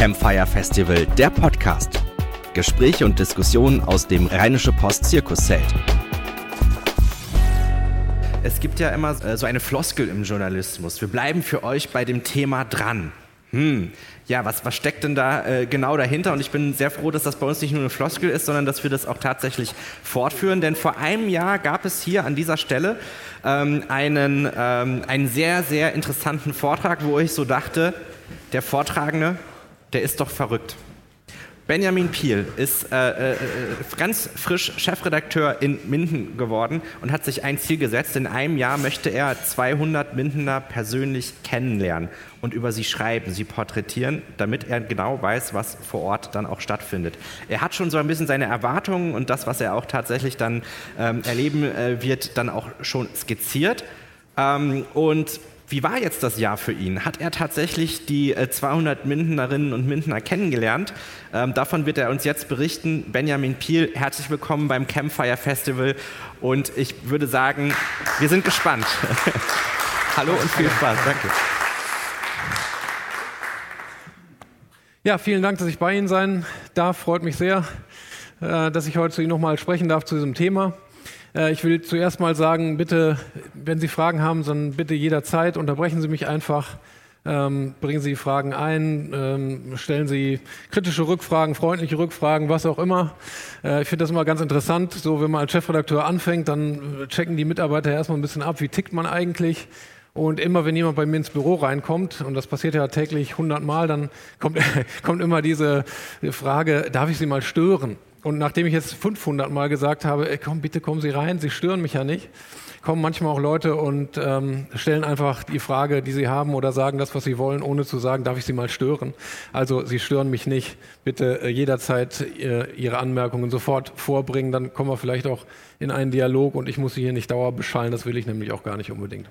Campfire Festival, der Podcast. Gespräche und Diskussionen aus dem Rheinische Post Zirkuszelt. Es gibt ja immer äh, so eine Floskel im Journalismus. Wir bleiben für euch bei dem Thema dran. Hm, ja, was, was steckt denn da äh, genau dahinter? Und ich bin sehr froh, dass das bei uns nicht nur eine Floskel ist, sondern dass wir das auch tatsächlich fortführen. Denn vor einem Jahr gab es hier an dieser Stelle ähm, einen, ähm, einen sehr, sehr interessanten Vortrag, wo ich so dachte, der Vortragende, der ist doch verrückt. Benjamin Piel ist äh, äh, ganz frisch Chefredakteur in Minden geworden und hat sich ein Ziel gesetzt. In einem Jahr möchte er 200 Mindener persönlich kennenlernen und über sie schreiben, sie porträtieren, damit er genau weiß, was vor Ort dann auch stattfindet. Er hat schon so ein bisschen seine Erwartungen und das, was er auch tatsächlich dann ähm, erleben äh, wird, dann auch schon skizziert. Ähm, und wie war jetzt das Jahr für ihn? Hat er tatsächlich die 200 äh, Mindenerinnen und Mindener kennengelernt? Ähm, davon wird er uns jetzt berichten. Benjamin Piel, herzlich willkommen beim Campfire Festival und ich würde sagen, wir sind gespannt. Hallo und viel Spaß. Danke. Ja, vielen Dank, dass ich bei Ihnen sein darf. Freut mich sehr, äh, dass ich heute zu Ihnen nochmal sprechen darf zu diesem Thema. Äh, ich will zuerst mal sagen, bitte, wenn Sie Fragen haben, dann bitte jederzeit unterbrechen Sie mich einfach. Ähm, bringen Sie Fragen ein, ähm, stellen Sie kritische Rückfragen, freundliche Rückfragen, was auch immer. Äh, ich finde das immer ganz interessant. So, wenn man als Chefredakteur anfängt, dann checken die Mitarbeiter erstmal ein bisschen ab, wie tickt man eigentlich. Und immer, wenn jemand bei mir ins Büro reinkommt, und das passiert ja täglich hundertmal, dann kommt, kommt immer diese Frage, darf ich Sie mal stören? Und nachdem ich jetzt 500 Mal gesagt habe, ey, komm, bitte kommen Sie rein, Sie stören mich ja nicht, kommen manchmal auch Leute und ähm, stellen einfach die Frage, die sie haben oder sagen das, was sie wollen, ohne zu sagen, darf ich Sie mal stören? Also Sie stören mich nicht. Bitte äh, jederzeit äh, Ihre Anmerkungen sofort vorbringen, dann kommen wir vielleicht auch in einen Dialog und ich muss Sie hier nicht dauer beschallen, das will ich nämlich auch gar nicht unbedingt.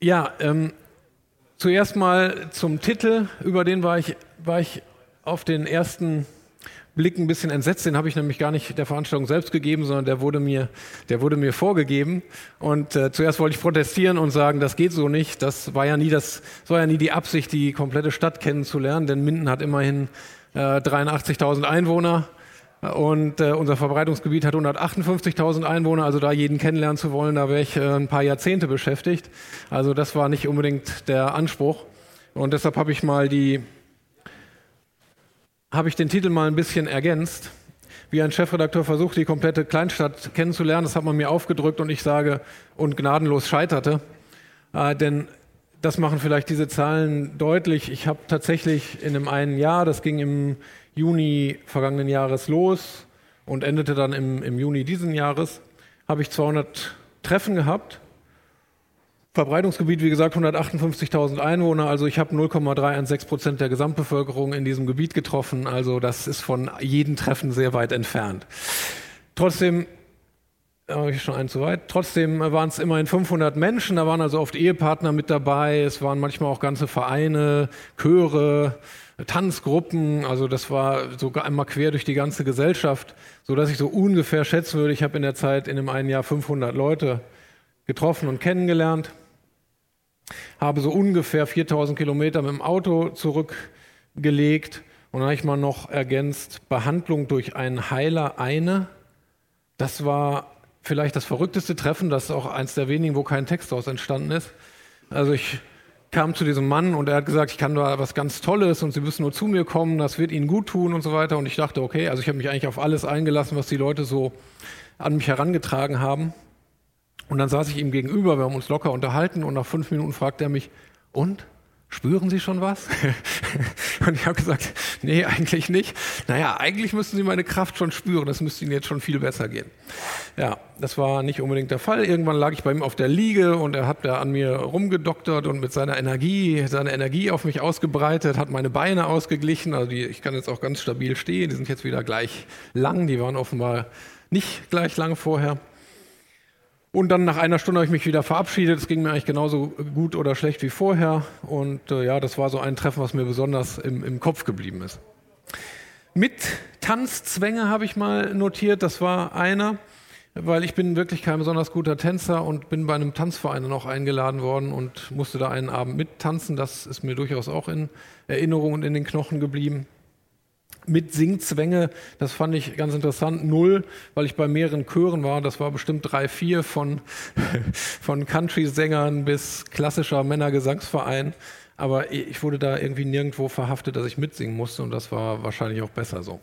Ja, ähm, zuerst mal zum Titel, über den war ich, war ich auf den ersten Blick ein bisschen entsetzt. Den habe ich nämlich gar nicht der Veranstaltung selbst gegeben, sondern der wurde mir, der wurde mir vorgegeben. Und äh, zuerst wollte ich protestieren und sagen, das geht so nicht. Das war ja nie das, das war ja nie die Absicht, die komplette Stadt kennenzulernen, denn Minden hat immerhin äh, 83.000 Einwohner. Und äh, unser Verbreitungsgebiet hat 158.000 Einwohner, also da jeden kennenlernen zu wollen, da wäre ich äh, ein paar Jahrzehnte beschäftigt. Also das war nicht unbedingt der Anspruch. Und deshalb habe ich mal die habe ich den Titel mal ein bisschen ergänzt. Wie ein Chefredakteur versucht, die komplette Kleinstadt kennenzulernen, das hat man mir aufgedrückt und ich sage, und gnadenlos scheiterte. Äh, denn das machen vielleicht diese Zahlen deutlich. Ich habe tatsächlich in einem einen Jahr, das ging im Juni vergangenen Jahres los und endete dann im, im Juni diesen Jahres, habe ich 200 Treffen gehabt Verbreitungsgebiet, wie gesagt, 158.000 Einwohner. Also ich habe 0,316 Prozent der Gesamtbevölkerung in diesem Gebiet getroffen. Also das ist von jedem Treffen sehr weit entfernt. Trotzdem habe ich schon einen zu weit. Trotzdem waren es immerhin 500 Menschen. Da waren also oft Ehepartner mit dabei. Es waren manchmal auch ganze Vereine, Chöre, Tanzgruppen. Also das war sogar einmal quer durch die ganze Gesellschaft, so dass ich so ungefähr schätzen würde, ich habe in der Zeit in dem einen Jahr 500 Leute getroffen und kennengelernt habe so ungefähr 4000 Kilometer mit dem Auto zurückgelegt und dann habe ich mal noch ergänzt, Behandlung durch einen Heiler eine. Das war vielleicht das verrückteste Treffen, das ist auch eins der wenigen, wo kein Text daraus entstanden ist. Also ich kam zu diesem Mann und er hat gesagt, ich kann da was ganz Tolles und Sie müssen nur zu mir kommen, das wird Ihnen gut tun und so weiter. Und ich dachte, okay, also ich habe mich eigentlich auf alles eingelassen, was die Leute so an mich herangetragen haben. Und dann saß ich ihm gegenüber, wir haben uns locker unterhalten und nach fünf Minuten fragte er mich, und? Spüren Sie schon was? und ich habe gesagt, nee, eigentlich nicht. Naja, eigentlich müssten Sie meine Kraft schon spüren, das müsste Ihnen jetzt schon viel besser gehen. Ja, das war nicht unbedingt der Fall. Irgendwann lag ich bei ihm auf der Liege und er hat da an mir rumgedoktert und mit seiner Energie, seine Energie auf mich ausgebreitet, hat meine Beine ausgeglichen. Also die, ich kann jetzt auch ganz stabil stehen, die sind jetzt wieder gleich lang, die waren offenbar nicht gleich lang vorher. Und dann nach einer Stunde habe ich mich wieder verabschiedet. Es ging mir eigentlich genauso gut oder schlecht wie vorher. Und äh, ja, das war so ein Treffen, was mir besonders im, im Kopf geblieben ist. Mit Tanzzwänge habe ich mal notiert. Das war einer. weil ich bin wirklich kein besonders guter Tänzer und bin bei einem Tanzverein auch eingeladen worden und musste da einen Abend mittanzen. Das ist mir durchaus auch in Erinnerung und in den Knochen geblieben. Mit Singzwänge, das fand ich ganz interessant, null, weil ich bei mehreren Chören war. Das war bestimmt drei, vier von, von Country-Sängern bis klassischer Männergesangsverein. Aber ich wurde da irgendwie nirgendwo verhaftet, dass ich mitsingen musste und das war wahrscheinlich auch besser so.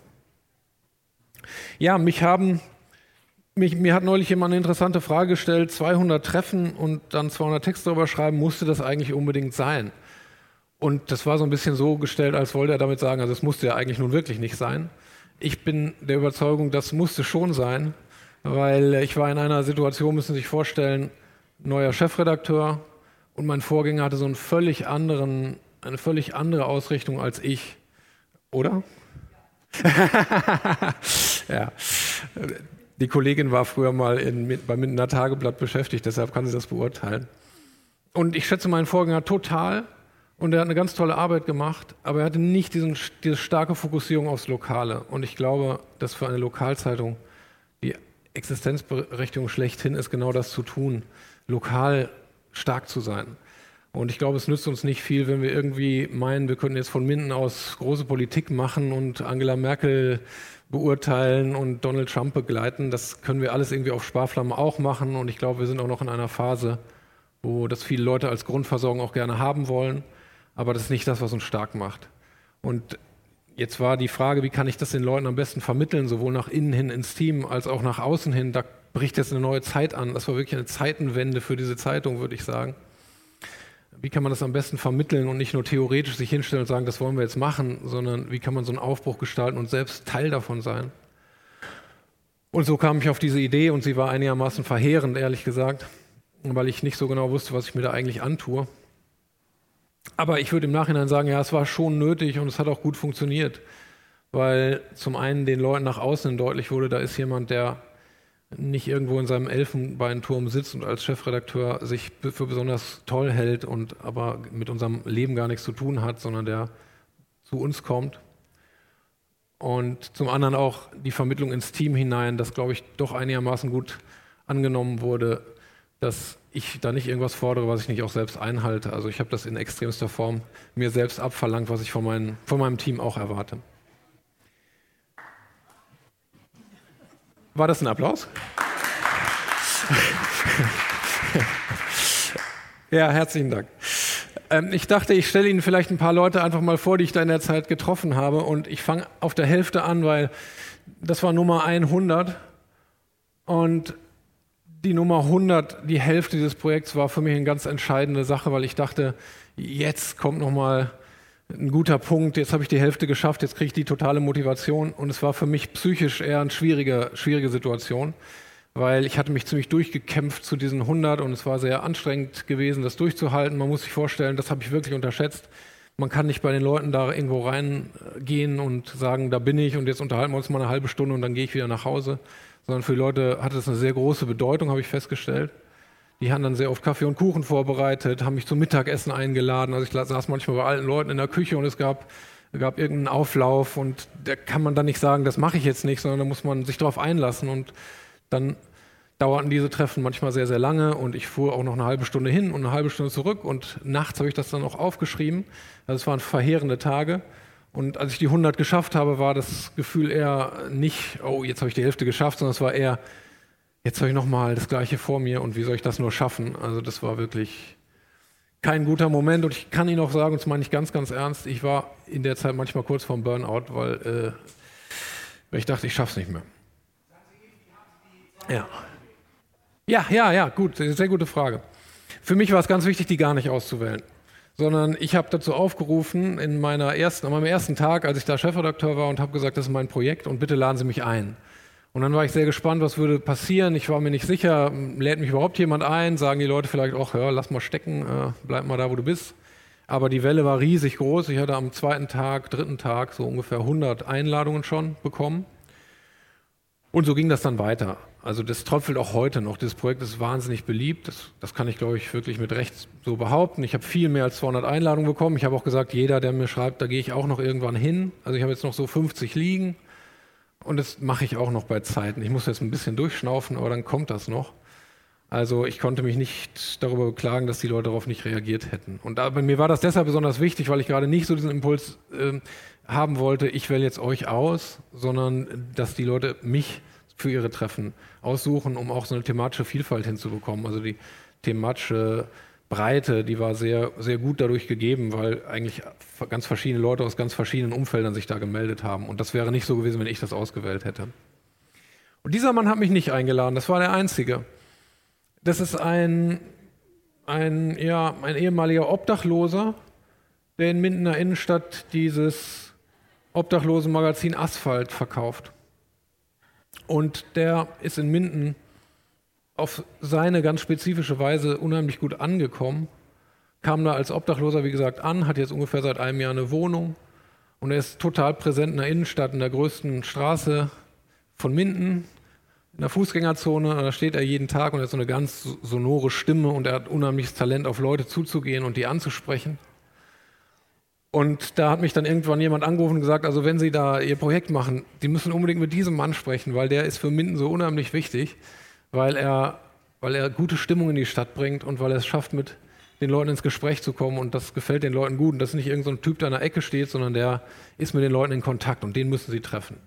Ja, mich haben mich, mir hat neulich jemand eine interessante Frage gestellt, 200 Treffen und dann 200 Texte darüber schreiben, musste das eigentlich unbedingt sein? Und das war so ein bisschen so gestellt, als wollte er damit sagen, also es musste ja eigentlich nun wirklich nicht sein. Ich bin der Überzeugung, das musste schon sein, weil ich war in einer Situation, müssen Sie sich vorstellen, neuer Chefredakteur und mein Vorgänger hatte so einen völlig anderen, eine völlig andere Ausrichtung als ich. Oder? ja. Die Kollegin war früher mal in, beim Mindener Tageblatt beschäftigt, deshalb kann sie das beurteilen. Und ich schätze meinen Vorgänger total und er hat eine ganz tolle Arbeit gemacht, aber er hatte nicht diesen, diese starke Fokussierung aufs Lokale. Und ich glaube, dass für eine Lokalzeitung die Existenzberechtigung schlechthin ist, genau das zu tun, lokal stark zu sein. Und ich glaube, es nützt uns nicht viel, wenn wir irgendwie meinen, wir könnten jetzt von Minden aus große Politik machen und Angela Merkel beurteilen und Donald Trump begleiten. Das können wir alles irgendwie auf Sparflamme auch machen. Und ich glaube, wir sind auch noch in einer Phase, wo das viele Leute als Grundversorgung auch gerne haben wollen. Aber das ist nicht das, was uns stark macht. Und jetzt war die Frage, wie kann ich das den Leuten am besten vermitteln, sowohl nach innen hin ins Team als auch nach außen hin. Da bricht jetzt eine neue Zeit an. Das war wirklich eine Zeitenwende für diese Zeitung, würde ich sagen. Wie kann man das am besten vermitteln und nicht nur theoretisch sich hinstellen und sagen, das wollen wir jetzt machen, sondern wie kann man so einen Aufbruch gestalten und selbst Teil davon sein? Und so kam ich auf diese Idee und sie war einigermaßen verheerend, ehrlich gesagt, weil ich nicht so genau wusste, was ich mir da eigentlich antue. Aber ich würde im Nachhinein sagen, ja, es war schon nötig und es hat auch gut funktioniert, weil zum einen den Leuten nach außen deutlich wurde, da ist jemand, der nicht irgendwo in seinem Elfenbeinturm sitzt und als Chefredakteur sich für besonders toll hält und aber mit unserem Leben gar nichts zu tun hat, sondern der zu uns kommt. Und zum anderen auch die Vermittlung ins Team hinein, das, glaube ich, doch einigermaßen gut angenommen wurde, dass ich da nicht irgendwas fordere, was ich nicht auch selbst einhalte. Also ich habe das in extremster Form mir selbst abverlangt, was ich von, mein, von meinem Team auch erwarte. War das ein Applaus? ja, herzlichen Dank. Ähm, ich dachte, ich stelle Ihnen vielleicht ein paar Leute einfach mal vor, die ich da in der Zeit getroffen habe. Und ich fange auf der Hälfte an, weil das war Nummer 100. Und die Nummer 100, die Hälfte dieses Projekts, war für mich eine ganz entscheidende Sache, weil ich dachte, jetzt kommt noch mal ein guter Punkt, jetzt habe ich die Hälfte geschafft, jetzt kriege ich die totale Motivation und es war für mich psychisch eher eine schwierige, schwierige Situation, weil ich hatte mich ziemlich durchgekämpft zu diesen 100 und es war sehr anstrengend gewesen, das durchzuhalten. Man muss sich vorstellen, das habe ich wirklich unterschätzt. Man kann nicht bei den Leuten da irgendwo reingehen und sagen, da bin ich und jetzt unterhalten wir uns mal eine halbe Stunde und dann gehe ich wieder nach Hause, sondern für die Leute hatte das eine sehr große Bedeutung, habe ich festgestellt. Die haben dann sehr oft Kaffee und Kuchen vorbereitet, haben mich zum Mittagessen eingeladen. Also ich saß manchmal bei alten Leuten in der Küche und es gab, gab irgendeinen Auflauf und da kann man dann nicht sagen, das mache ich jetzt nicht, sondern da muss man sich darauf einlassen und dann dauerten diese Treffen manchmal sehr, sehr lange und ich fuhr auch noch eine halbe Stunde hin und eine halbe Stunde zurück und nachts habe ich das dann auch aufgeschrieben. Also es waren verheerende Tage. Und als ich die 100 geschafft habe, war das Gefühl eher nicht, oh, jetzt habe ich die Hälfte geschafft, sondern es war eher, jetzt habe ich nochmal das Gleiche vor mir und wie soll ich das nur schaffen? Also das war wirklich kein guter Moment und ich kann Ihnen auch sagen, und das meine ich ganz, ganz ernst, ich war in der Zeit manchmal kurz vorm Burnout, weil, äh, weil ich dachte, ich schaffe es nicht mehr. Ja. Ja, ja, ja, gut, sehr gute Frage. Für mich war es ganz wichtig, die gar nicht auszuwählen sondern ich habe dazu aufgerufen in meiner ersten, an meinem ersten Tag, als ich da Chefredakteur war und habe gesagt, das ist mein Projekt und bitte laden Sie mich ein. Und dann war ich sehr gespannt, was würde passieren. Ich war mir nicht sicher, lädt mich überhaupt jemand ein? Sagen die Leute vielleicht auch, hör, lass mal stecken, äh, bleib mal da, wo du bist. Aber die Welle war riesig groß. Ich hatte am zweiten Tag, dritten Tag so ungefähr 100 Einladungen schon bekommen. Und so ging das dann weiter. Also das tröpfelt auch heute noch. Das Projekt ist wahnsinnig beliebt. Das, das kann ich, glaube ich, wirklich mit Recht so behaupten. Ich habe viel mehr als 200 Einladungen bekommen. Ich habe auch gesagt, jeder, der mir schreibt, da gehe ich auch noch irgendwann hin. Also ich habe jetzt noch so 50 liegen. Und das mache ich auch noch bei Zeiten. Ich muss jetzt ein bisschen durchschnaufen, aber dann kommt das noch. Also ich konnte mich nicht darüber beklagen, dass die Leute darauf nicht reagiert hätten. Und da, mir war das deshalb besonders wichtig, weil ich gerade nicht so diesen Impuls äh, haben wollte, ich wähle jetzt euch aus, sondern dass die Leute mich für ihre Treffen aussuchen, um auch so eine thematische Vielfalt hinzubekommen. Also die thematische Breite, die war sehr, sehr gut dadurch gegeben, weil eigentlich ganz verschiedene Leute aus ganz verschiedenen Umfeldern sich da gemeldet haben. Und das wäre nicht so gewesen, wenn ich das ausgewählt hätte. Und dieser Mann hat mich nicht eingeladen, das war der einzige. Das ist ein, ein, ja, ein ehemaliger Obdachloser, der in Mindener Innenstadt dieses Obdachlosenmagazin Asphalt verkauft. Und der ist in Minden auf seine ganz spezifische Weise unheimlich gut angekommen. Kam da als Obdachloser, wie gesagt, an, hat jetzt ungefähr seit einem Jahr eine Wohnung und er ist total präsent in der Innenstadt, in der größten Straße von Minden, in der Fußgängerzone. Da steht er jeden Tag und er hat so eine ganz sonore Stimme und er hat unheimliches Talent, auf Leute zuzugehen und die anzusprechen. Und da hat mich dann irgendwann jemand angerufen und gesagt, also wenn Sie da Ihr Projekt machen, Sie müssen unbedingt mit diesem Mann sprechen, weil der ist für Minden so unheimlich wichtig weil er, weil er gute Stimmung in die Stadt bringt und weil er es schafft, mit den Leuten ins Gespräch zu kommen und das gefällt den Leuten gut und das ist nicht irgendein so Typ, der an der Ecke steht, sondern der ist mit den Leuten in Kontakt und den müssen sie treffen.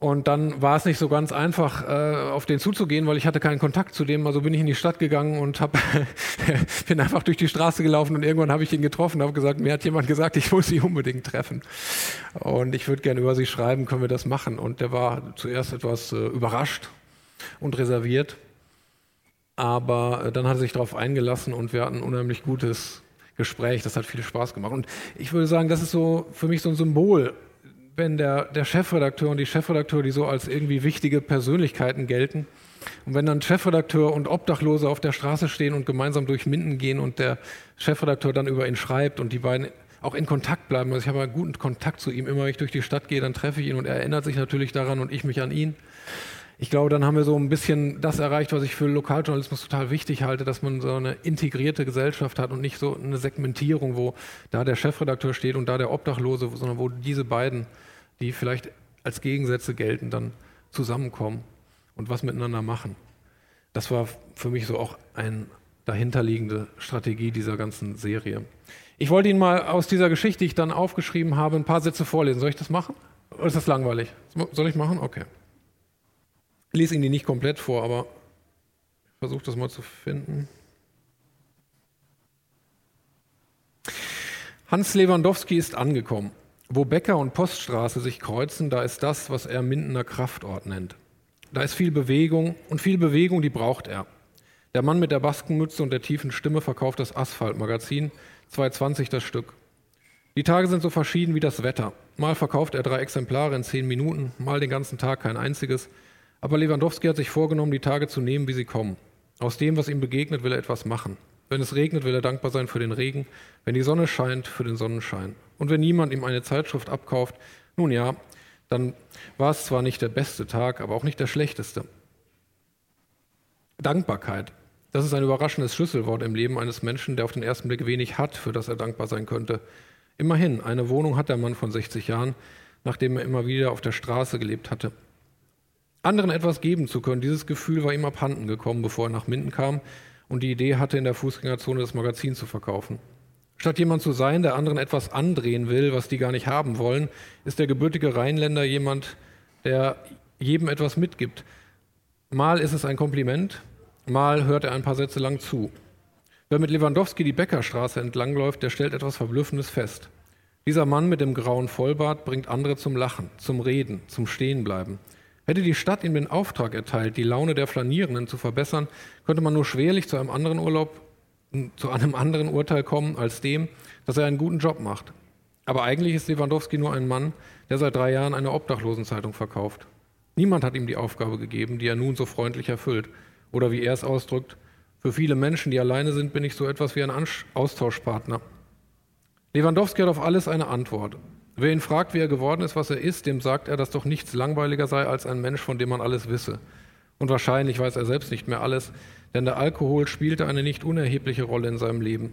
Und dann war es nicht so ganz einfach, äh, auf den zuzugehen, weil ich hatte keinen Kontakt zu dem. Also bin ich in die Stadt gegangen und hab, bin einfach durch die Straße gelaufen und irgendwann habe ich ihn getroffen und habe gesagt, mir hat jemand gesagt, ich muss sie unbedingt treffen. Und ich würde gerne über sie schreiben, können wir das machen? Und der war zuerst etwas äh, überrascht und reserviert. Aber äh, dann hat er sich darauf eingelassen und wir hatten ein unheimlich gutes Gespräch. Das hat viel Spaß gemacht. Und ich würde sagen, das ist so für mich so ein Symbol, wenn der, der Chefredakteur und die Chefredakteur, die so als irgendwie wichtige Persönlichkeiten gelten, und wenn dann Chefredakteur und Obdachlose auf der Straße stehen und gemeinsam durch Minden gehen und der Chefredakteur dann über ihn schreibt und die beiden auch in Kontakt bleiben. Also ich habe einen guten Kontakt zu ihm. Immer wenn ich durch die Stadt gehe, dann treffe ich ihn und er erinnert sich natürlich daran und ich mich an ihn ich glaube, dann haben wir so ein bisschen das erreicht, was ich für Lokaljournalismus total wichtig halte, dass man so eine integrierte Gesellschaft hat und nicht so eine Segmentierung, wo da der Chefredakteur steht und da der Obdachlose, sondern wo diese beiden, die vielleicht als Gegensätze gelten, dann zusammenkommen und was miteinander machen. Das war für mich so auch eine dahinterliegende Strategie dieser ganzen Serie. Ich wollte Ihnen mal aus dieser Geschichte, die ich dann aufgeschrieben habe, ein paar Sätze vorlesen. Soll ich das machen? Oder ist das langweilig? Soll ich machen? Okay. Lese Ihnen die nicht komplett vor, aber ich versuche das mal zu finden. Hans Lewandowski ist angekommen. Wo Bäcker und Poststraße sich kreuzen, da ist das, was er Mindener Kraftort nennt. Da ist viel Bewegung und viel Bewegung, die braucht er. Der Mann mit der Baskenmütze und der tiefen Stimme verkauft das Asphaltmagazin, 2,20 das Stück. Die Tage sind so verschieden wie das Wetter. Mal verkauft er drei Exemplare in zehn Minuten, mal den ganzen Tag kein einziges. Aber Lewandowski hat sich vorgenommen, die Tage zu nehmen, wie sie kommen. Aus dem, was ihm begegnet, will er etwas machen. Wenn es regnet, will er dankbar sein für den Regen. Wenn die Sonne scheint, für den Sonnenschein. Und wenn niemand ihm eine Zeitschrift abkauft, nun ja, dann war es zwar nicht der beste Tag, aber auch nicht der schlechteste. Dankbarkeit. Das ist ein überraschendes Schlüsselwort im Leben eines Menschen, der auf den ersten Blick wenig hat, für das er dankbar sein könnte. Immerhin, eine Wohnung hat der Mann von 60 Jahren, nachdem er immer wieder auf der Straße gelebt hatte. Anderen etwas geben zu können, dieses Gefühl war ihm abhanden gekommen, bevor er nach Minden kam und die Idee hatte, in der Fußgängerzone das Magazin zu verkaufen. Statt jemand zu sein, der anderen etwas andrehen will, was die gar nicht haben wollen, ist der gebürtige Rheinländer jemand, der jedem etwas mitgibt. Mal ist es ein Kompliment, mal hört er ein paar Sätze lang zu. Wer mit Lewandowski die Bäckerstraße entlangläuft, der stellt etwas Verblüffendes fest. Dieser Mann mit dem grauen Vollbart bringt andere zum Lachen, zum Reden, zum Stehenbleiben. Hätte die Stadt ihm den Auftrag erteilt, die Laune der Flanierenden zu verbessern, könnte man nur schwerlich zu einem anderen Urlaub, zu einem anderen Urteil kommen als dem, dass er einen guten Job macht. Aber eigentlich ist Lewandowski nur ein Mann, der seit drei Jahren eine Obdachlosenzeitung verkauft. Niemand hat ihm die Aufgabe gegeben, die er nun so freundlich erfüllt. Oder wie er es ausdrückt, für viele Menschen, die alleine sind, bin ich so etwas wie ein Austauschpartner. Lewandowski hat auf alles eine Antwort. Wer ihn fragt, wie er geworden ist, was er ist, dem sagt er, dass doch nichts langweiliger sei als ein Mensch, von dem man alles wisse. Und wahrscheinlich weiß er selbst nicht mehr alles, denn der Alkohol spielte eine nicht unerhebliche Rolle in seinem Leben.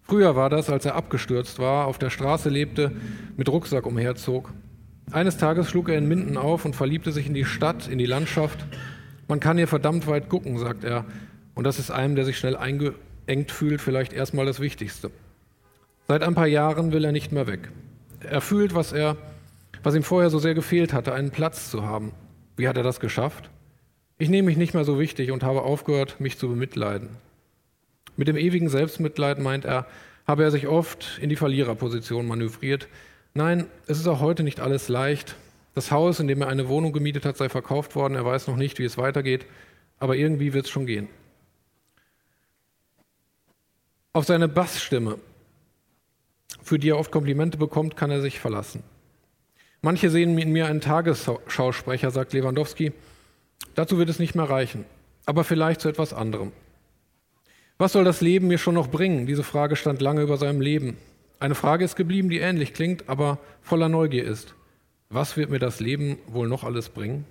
Früher war das, als er abgestürzt war, auf der Straße lebte, mit Rucksack umherzog. Eines Tages schlug er in Minden auf und verliebte sich in die Stadt, in die Landschaft. Man kann hier verdammt weit gucken, sagt er. Und das ist einem, der sich schnell eingeengt fühlt, vielleicht erstmal das Wichtigste. Seit ein paar Jahren will er nicht mehr weg. Er fühlt, was, er, was ihm vorher so sehr gefehlt hatte, einen Platz zu haben. Wie hat er das geschafft? Ich nehme mich nicht mehr so wichtig und habe aufgehört, mich zu bemitleiden. Mit dem ewigen Selbstmitleid meint er, habe er sich oft in die Verliererposition manövriert. Nein, es ist auch heute nicht alles leicht. Das Haus, in dem er eine Wohnung gemietet hat, sei verkauft worden. Er weiß noch nicht, wie es weitergeht, aber irgendwie wird es schon gehen. Auf seine Bassstimme, für die er oft Komplimente bekommt, kann er sich verlassen. Manche sehen in mir einen Tagesschausprecher, sagt Lewandowski. Dazu wird es nicht mehr reichen, aber vielleicht zu etwas anderem. Was soll das Leben mir schon noch bringen? Diese Frage stand lange über seinem Leben. Eine Frage ist geblieben, die ähnlich klingt, aber voller Neugier ist. Was wird mir das Leben wohl noch alles bringen?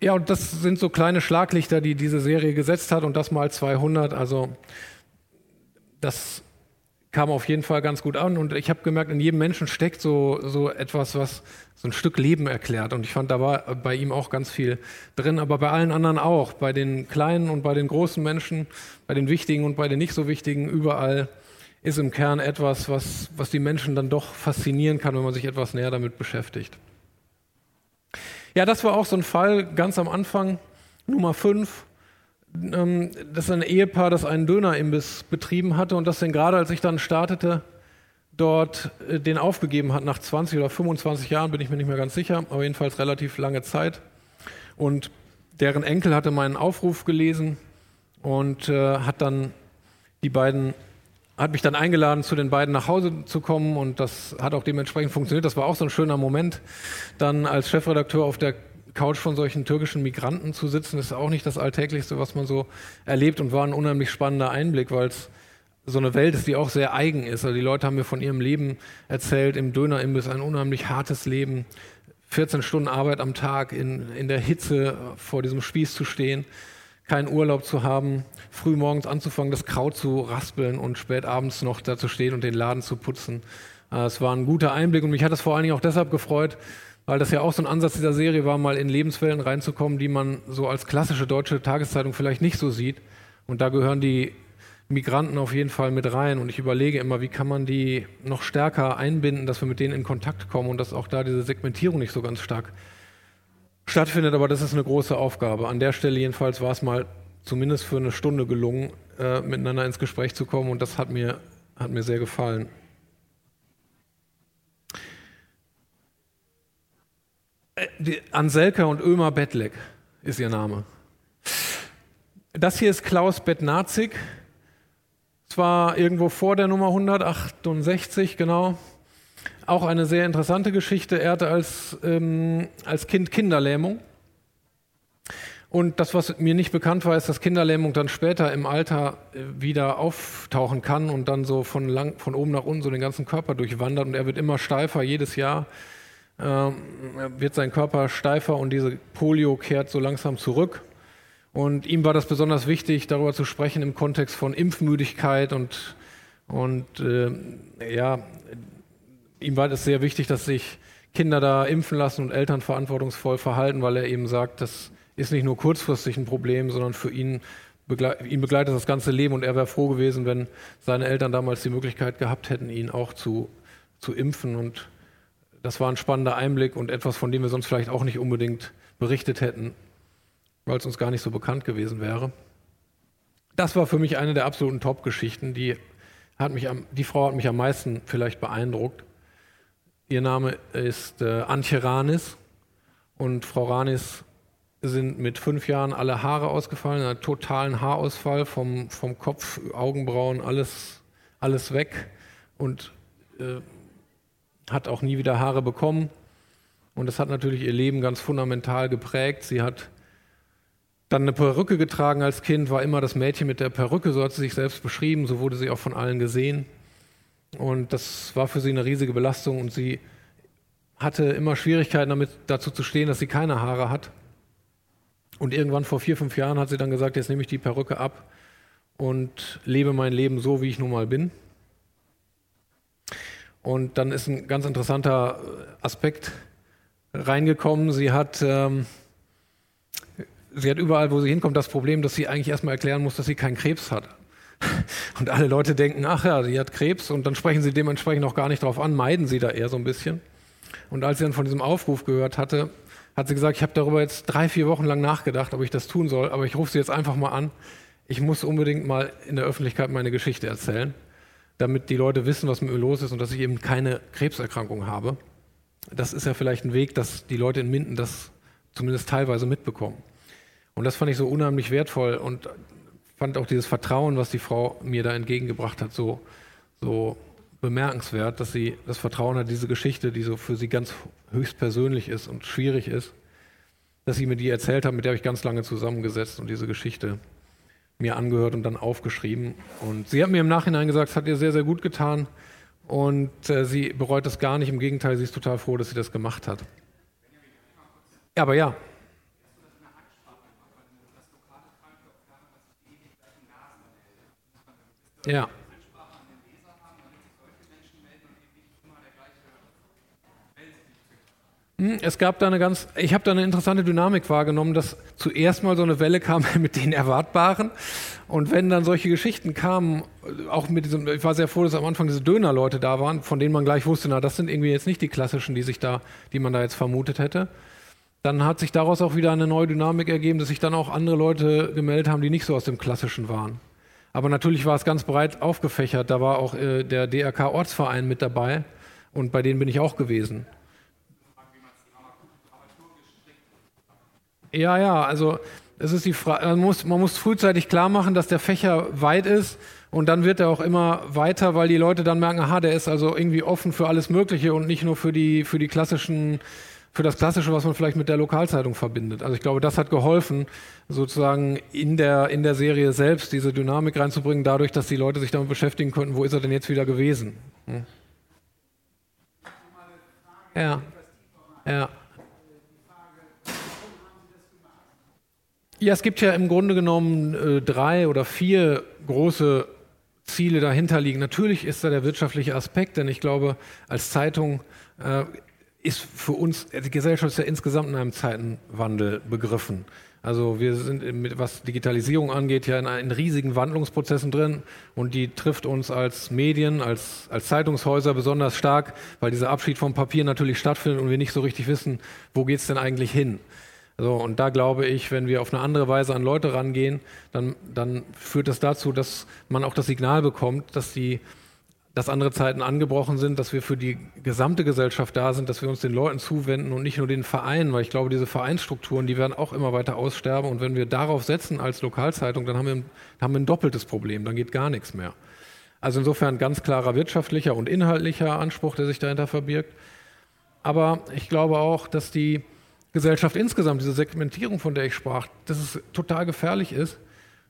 Ja, und das sind so kleine Schlaglichter, die diese Serie gesetzt hat und das mal 200. Also das kam auf jeden Fall ganz gut an und ich habe gemerkt, in jedem Menschen steckt so, so etwas, was so ein Stück Leben erklärt und ich fand, da war bei ihm auch ganz viel drin, aber bei allen anderen auch, bei den kleinen und bei den großen Menschen, bei den wichtigen und bei den nicht so wichtigen, überall ist im Kern etwas, was, was die Menschen dann doch faszinieren kann, wenn man sich etwas näher damit beschäftigt. Ja, das war auch so ein Fall ganz am Anfang, Nummer 5. Ähm, das ist ein Ehepaar, das einen Dönerimbiss betrieben hatte und das dann gerade, als ich dann startete, dort äh, den aufgegeben hat nach 20 oder 25 Jahren, bin ich mir nicht mehr ganz sicher, aber jedenfalls relativ lange Zeit. Und deren Enkel hatte meinen Aufruf gelesen und äh, hat dann die beiden hat mich dann eingeladen, zu den beiden nach Hause zu kommen und das hat auch dementsprechend funktioniert. Das war auch so ein schöner Moment, dann als Chefredakteur auf der Couch von solchen türkischen Migranten zu sitzen, ist auch nicht das Alltäglichste, was man so erlebt und war ein unheimlich spannender Einblick, weil es so eine Welt ist, die auch sehr eigen ist. Also die Leute haben mir von ihrem Leben erzählt, im Dönerimbiss ein unheimlich hartes Leben, 14 Stunden Arbeit am Tag in, in der Hitze vor diesem Spieß zu stehen, keinen Urlaub zu haben, früh morgens anzufangen, das Kraut zu raspeln und spät abends noch da zu stehen und den Laden zu putzen. Äh, es war ein guter Einblick und mich hat es vor allen Dingen auch deshalb gefreut, weil das ja auch so ein Ansatz dieser Serie war, mal in Lebenswellen reinzukommen, die man so als klassische deutsche Tageszeitung vielleicht nicht so sieht. Und da gehören die Migranten auf jeden Fall mit rein. Und ich überlege immer, wie kann man die noch stärker einbinden, dass wir mit denen in Kontakt kommen und dass auch da diese Segmentierung nicht so ganz stark stattfindet. Aber das ist eine große Aufgabe. An der Stelle jedenfalls war es mal zumindest für eine Stunde gelungen, äh, miteinander ins Gespräch zu kommen. Und das hat mir, hat mir sehr gefallen. Äh, Anselka und Ömer Bettleck ist ihr Name. Das hier ist Klaus Bettnazig. Zwar irgendwo vor der Nummer 168, genau. Auch eine sehr interessante Geschichte. Er hatte als, ähm, als Kind Kinderlähmung. Und das, was mir nicht bekannt war, ist, dass Kinderlähmung dann später im Alter äh, wieder auftauchen kann und dann so von, lang, von oben nach unten so den ganzen Körper durchwandert. Und er wird immer steifer jedes Jahr äh, wird sein Körper steifer und diese Polio kehrt so langsam zurück. Und ihm war das besonders wichtig, darüber zu sprechen im Kontext von Impfmüdigkeit und, und äh, ja, ihm war das sehr wichtig, dass sich Kinder da impfen lassen und Eltern verantwortungsvoll verhalten, weil er eben sagt, das ist nicht nur kurzfristig ein Problem, sondern für ihn, begle ihn begleitet das ganze Leben und er wäre froh gewesen, wenn seine Eltern damals die Möglichkeit gehabt hätten, ihn auch zu, zu impfen und das war ein spannender Einblick und etwas, von dem wir sonst vielleicht auch nicht unbedingt berichtet hätten, weil es uns gar nicht so bekannt gewesen wäre. Das war für mich eine der absoluten Top-Geschichten. Die, die Frau hat mich am meisten vielleicht beeindruckt. Ihr Name ist äh, Antje Ranis und Frau Ranis sind mit fünf Jahren alle Haare ausgefallen, einen totalen Haarausfall vom, vom Kopf, Augenbrauen, alles, alles weg. Und äh, hat auch nie wieder Haare bekommen. Und das hat natürlich ihr Leben ganz fundamental geprägt. Sie hat dann eine Perücke getragen als Kind, war immer das Mädchen mit der Perücke, so hat sie sich selbst beschrieben, so wurde sie auch von allen gesehen. Und das war für sie eine riesige Belastung und sie hatte immer Schwierigkeiten damit dazu zu stehen, dass sie keine Haare hat. Und irgendwann vor vier, fünf Jahren hat sie dann gesagt, jetzt nehme ich die Perücke ab und lebe mein Leben so, wie ich nun mal bin. Und dann ist ein ganz interessanter Aspekt reingekommen. Sie hat, ähm, sie hat überall, wo sie hinkommt, das Problem, dass sie eigentlich erstmal erklären muss, dass sie keinen Krebs hat. Und alle Leute denken, ach ja, sie hat Krebs und dann sprechen sie dementsprechend auch gar nicht darauf an, meiden sie da eher so ein bisschen. Und als sie dann von diesem Aufruf gehört hatte, hat sie gesagt, ich habe darüber jetzt drei, vier Wochen lang nachgedacht, ob ich das tun soll, aber ich rufe sie jetzt einfach mal an. Ich muss unbedingt mal in der Öffentlichkeit meine Geschichte erzählen, damit die Leute wissen, was mit mir los ist und dass ich eben keine Krebserkrankung habe. Das ist ja vielleicht ein Weg, dass die Leute in Minden das zumindest teilweise mitbekommen. Und das fand ich so unheimlich wertvoll und fand auch dieses Vertrauen, was die Frau mir da entgegengebracht hat, so, so bemerkenswert, dass sie das Vertrauen hat, diese Geschichte, die so für sie ganz höchstpersönlich ist und schwierig ist, dass sie mir die erzählt hat, mit der habe ich ganz lange zusammengesetzt und diese Geschichte mir angehört und dann aufgeschrieben. Und sie hat mir im Nachhinein gesagt, es hat ihr sehr, sehr gut getan und äh, sie bereut es gar nicht. Im Gegenteil, sie ist total froh, dass sie das gemacht hat. Aber ja. Ja. Hm, es gab da eine ganz, ich habe da eine interessante Dynamik wahrgenommen, dass zuerst mal so eine Welle kam mit den Erwartbaren. Und wenn dann solche Geschichten kamen, auch mit diesem, ich war sehr froh, dass am Anfang diese Dönerleute da waren, von denen man gleich wusste, na, das sind irgendwie jetzt nicht die klassischen, die sich da, die man da jetzt vermutet hätte. Dann hat sich daraus auch wieder eine neue Dynamik ergeben, dass sich dann auch andere Leute gemeldet haben, die nicht so aus dem Klassischen waren. Aber natürlich war es ganz breit aufgefächert. Da war auch äh, der DRK-Ortsverein mit dabei und bei denen bin ich auch gewesen. Ja, ja, also es ist die Frage, man muss, man muss frühzeitig klar machen, dass der Fächer weit ist und dann wird er auch immer weiter, weil die Leute dann merken, aha, der ist also irgendwie offen für alles Mögliche und nicht nur für die, für die klassischen, für das Klassische, was man vielleicht mit der Lokalzeitung verbindet. Also ich glaube, das hat geholfen, sozusagen in der, in der Serie selbst diese Dynamik reinzubringen, dadurch, dass die Leute sich damit beschäftigen könnten, wo ist er denn jetzt wieder gewesen? Hm? Ja. Ja. Ja, es gibt ja im Grunde genommen äh, drei oder vier große Ziele dahinter liegen. Natürlich ist da der wirtschaftliche Aspekt, denn ich glaube, als Zeitung äh, ist für uns, die Gesellschaft ist ja insgesamt in einem Zeitenwandel begriffen. Also wir sind, mit, was Digitalisierung angeht, ja in, in, riesigen Wandlungsprozessen drin und die trifft uns als Medien, als, als Zeitungshäuser besonders stark, weil dieser Abschied vom Papier natürlich stattfindet und wir nicht so richtig wissen, wo geht es denn eigentlich hin. So, und da glaube ich, wenn wir auf eine andere Weise an Leute rangehen, dann, dann führt das dazu, dass man auch das Signal bekommt, dass die dass andere Zeiten angebrochen sind, dass wir für die gesamte Gesellschaft da sind, dass wir uns den Leuten zuwenden und nicht nur den Vereinen, weil ich glaube, diese Vereinsstrukturen, die werden auch immer weiter aussterben. Und wenn wir darauf setzen als Lokalzeitung, dann haben wir, ein, haben wir ein doppeltes Problem, dann geht gar nichts mehr. Also insofern ganz klarer wirtschaftlicher und inhaltlicher Anspruch, der sich dahinter verbirgt. Aber ich glaube auch, dass die Gesellschaft insgesamt, diese Segmentierung, von der ich sprach, dass es total gefährlich ist,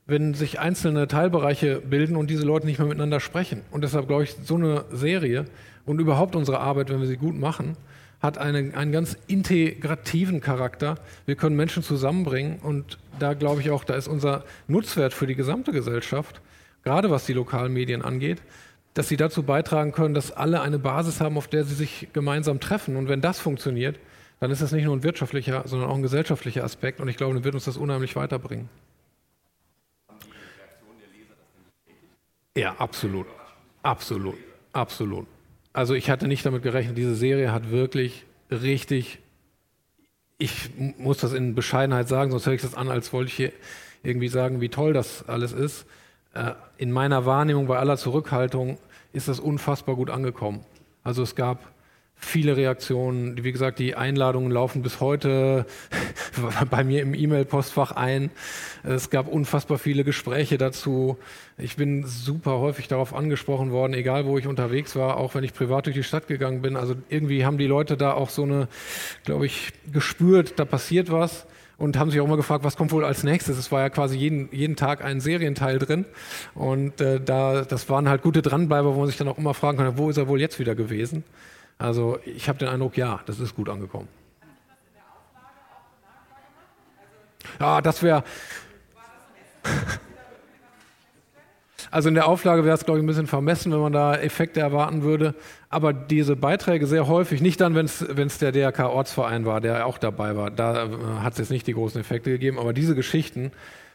wenn sich einzelne Teilbereiche bilden und diese Leute nicht mehr miteinander sprechen. Und deshalb glaube ich, so eine Serie und überhaupt unsere Arbeit, wenn wir sie gut machen, hat eine, einen ganz integrativen Charakter. Wir können Menschen zusammenbringen und da glaube ich auch, da ist unser Nutzwert für die gesamte Gesellschaft, gerade was die lokalen Medien angeht, dass sie dazu beitragen können, dass alle eine Basis haben, auf der sie sich gemeinsam treffen. Und wenn das funktioniert, dann ist das nicht nur ein wirtschaftlicher, sondern auch ein gesellschaftlicher Aspekt und ich glaube, dann wird uns das unheimlich weiterbringen. Ja, absolut. Absolut. Absolut. Also ich hatte nicht damit gerechnet, diese Serie hat wirklich richtig, ich muss das in Bescheidenheit sagen, sonst höre ich das an, als wollte ich hier irgendwie sagen, wie toll das alles ist. Äh, in meiner Wahrnehmung, bei aller Zurückhaltung, ist das unfassbar gut angekommen. Also es gab viele Reaktionen. Wie gesagt, die Einladungen laufen bis heute bei mir im E-Mail-Postfach ein. Es gab unfassbar viele Gespräche dazu. Ich bin super häufig darauf angesprochen worden, egal wo ich unterwegs war, auch wenn ich privat durch die Stadt gegangen bin. Also irgendwie haben die Leute da auch so eine, glaube ich, gespürt, da passiert was und haben sich auch immer gefragt, was kommt wohl als nächstes. Es war ja quasi jeden, jeden Tag ein Serienteil drin und äh, da, das waren halt gute Dranbleiber, wo man sich dann auch immer fragen kann, wo ist er wohl jetzt wieder gewesen? Also ich habe den Eindruck, ja, das ist gut angekommen. Ja, das wäre. Also in der Auflage wäre es, glaube ich, ein bisschen vermessen, wenn man da Effekte erwarten würde. Aber diese Beiträge sehr häufig, nicht dann, wenn es der DRK-Ortsverein war, der auch dabei war, da äh, hat es jetzt nicht die großen Effekte gegeben, aber diese Geschichten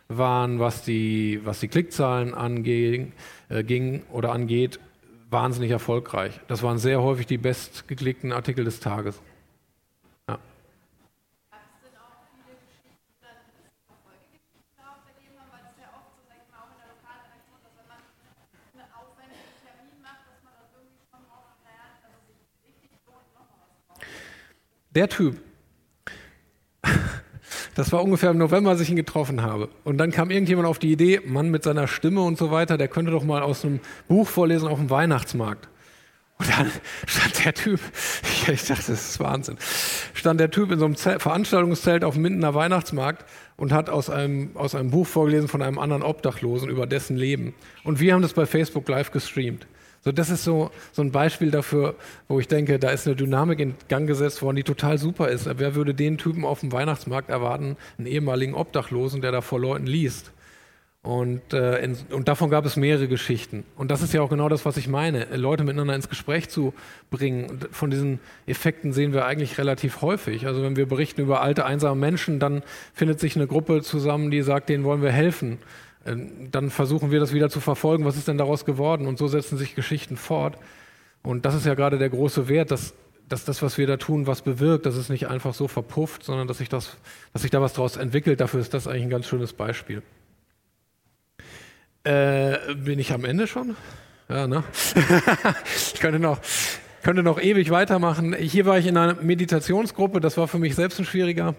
waren, was die, was die Klickzahlen anging, äh, ging oder angeht, wahnsinnig erfolgreich. Das waren sehr häufig die bestgeklickten Artikel des Tages. Der Typ, das war ungefähr im November, als ich ihn getroffen habe. Und dann kam irgendjemand auf die Idee, Mann mit seiner Stimme und so weiter, der könnte doch mal aus einem Buch vorlesen auf dem Weihnachtsmarkt. Und dann stand der Typ, ich dachte, das ist Wahnsinn, stand der Typ in so einem Zelt, Veranstaltungszelt auf dem Mindener Weihnachtsmarkt und hat aus einem, aus einem Buch vorgelesen von einem anderen Obdachlosen über dessen Leben. Und wir haben das bei Facebook live gestreamt. So, das ist so, so ein Beispiel dafür, wo ich denke, da ist eine Dynamik in Gang gesetzt worden, die total super ist. Wer würde den Typen auf dem Weihnachtsmarkt erwarten, einen ehemaligen Obdachlosen, der da vor Leuten liest? Und, äh, in, und davon gab es mehrere Geschichten. Und das ist ja auch genau das, was ich meine, Leute miteinander ins Gespräch zu bringen. Und von diesen Effekten sehen wir eigentlich relativ häufig. Also wenn wir berichten über alte, einsame Menschen, dann findet sich eine Gruppe zusammen, die sagt, denen wollen wir helfen. Ähm, dann versuchen wir das wieder zu verfolgen, was ist denn daraus geworden? Und so setzen sich Geschichten fort. Und das ist ja gerade der große Wert, dass, dass das, was wir da tun, was bewirkt, dass es nicht einfach so verpufft, sondern dass sich, das, dass sich da was daraus entwickelt. Dafür ist das eigentlich ein ganz schönes Beispiel. Äh, bin ich am Ende schon? Ja, ne? ich könnte noch, könnte noch ewig weitermachen. Hier war ich in einer Meditationsgruppe, das war für mich selbst ein schwieriger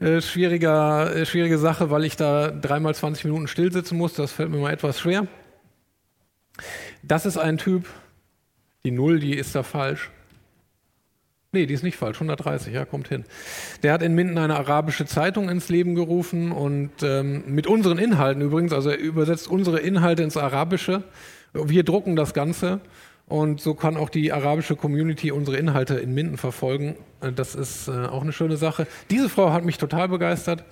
äh, schwieriger, äh, schwierige Sache, weil ich da dreimal 20 Minuten still sitzen muss. Das fällt mir mal etwas schwer. Das ist ein Typ, die Null, die ist da falsch. Nee, die ist nicht falsch, 130, ja, kommt hin. Der hat in Minden eine arabische Zeitung ins Leben gerufen und ähm, mit unseren Inhalten übrigens, also er übersetzt unsere Inhalte ins Arabische. Wir drucken das Ganze und so kann auch die arabische Community unsere Inhalte in Minden verfolgen. Äh, das ist äh, auch eine schöne Sache. Diese Frau hat mich total begeistert.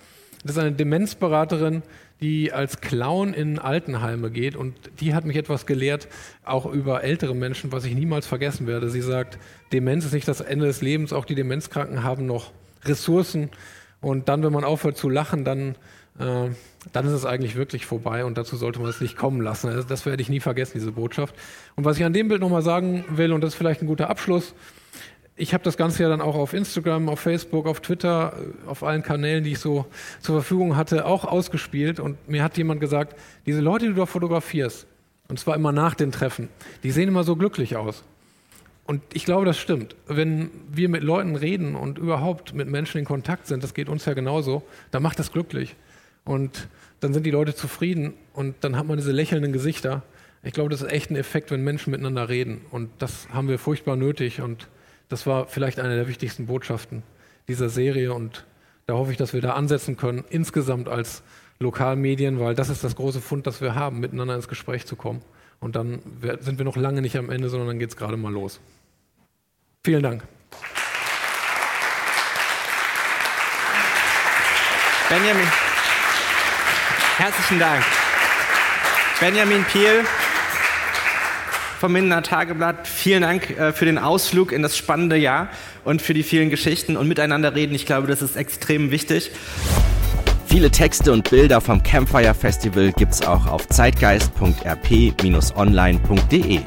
Das ist eine Demenzberaterin, die als Clown in Altenheime geht und die hat mich etwas gelehrt, auch über ältere Menschen, was ich niemals vergessen werde. Sie sagt, Demenz ist nicht das Ende des Lebens, auch die Demenzkranken haben noch Ressourcen und dann, wenn man aufhört zu lachen, dann äh, dann ist es eigentlich wirklich vorbei und dazu sollte man es nicht kommen lassen. Das werde ich nie vergessen, diese Botschaft. Und was ich an dem Bild nochmal sagen will, und das ist vielleicht ein guter Abschluss, ich habe das Ganze ja dann auch auf Instagram, auf Facebook, auf Twitter, äh, auf allen Kanälen, die ich so zur Verfügung hatte, auch ausgespielt. Und mir hat jemand gesagt, diese Leute, die du da fotografierst, und zwar immer nach den Treffen, die sehen immer so glücklich aus. Und ich glaube, das stimmt. Wenn wir mit Leuten reden und überhaupt mit Menschen in Kontakt sind, das geht uns ja genauso, dann macht das glücklich. Und dann sind die Leute zufrieden und dann hat man diese lächelnden Gesichter. Ich glaube, das ist echt ein Effekt, wenn Menschen miteinander reden. Und das haben wir furchtbar nötig. Und das war vielleicht eine der wichtigsten Botschaften dieser Serie. Und da hoffe ich, dass wir da ansetzen können, insgesamt als Lokalmedien, weil das ist das große Fund, das wir haben, miteinander ins Gespräch zu kommen. Und dann sind wir noch lange nicht am Ende, sondern dann geht es gerade mal los. Vielen Dank. Benjamin. Herzlichen Dank. Benjamin Piel vom Mindener Tageblatt, vielen Dank äh, für den Ausflug in das spannende Jahr und für die vielen Geschichten und miteinander reden. Ich glaube, das ist extrem wichtig. Viele Texte und Bilder vom Campfire Festival gibt's auch auf zeitgeist.rp-online.de.